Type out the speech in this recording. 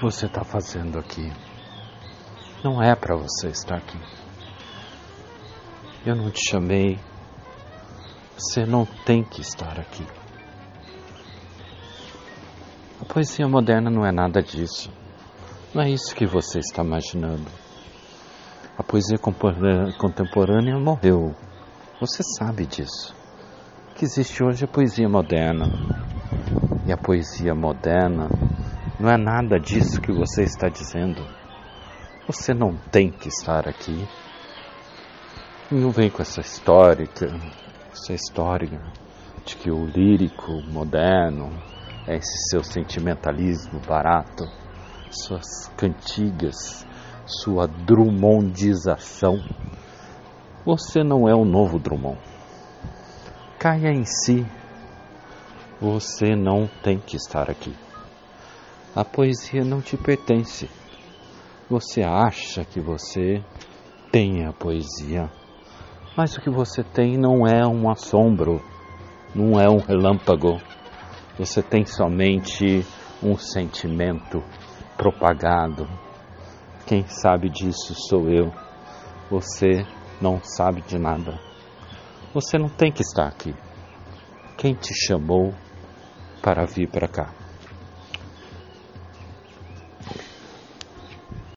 você está fazendo aqui? Não é para você estar aqui. Eu não te chamei. Você não tem que estar aqui. A poesia moderna não é nada disso. Não é isso que você está imaginando. A poesia contemporânea morreu. Você sabe disso. O que existe hoje é poesia moderna. E a poesia moderna não é nada disso que você está dizendo. Você não tem que estar aqui. Não vem com essa história, essa história de que o lírico moderno é esse seu sentimentalismo barato, suas cantigas, sua Drummondização. Você não é o novo Drummond. Caia em si. Você não tem que estar aqui. A poesia não te pertence. Você acha que você tem a poesia mas o que você tem não é um assombro, não é um relâmpago. Você tem somente um sentimento propagado. Quem sabe disso sou eu. Você não sabe de nada. Você não tem que estar aqui. Quem te chamou para vir para cá?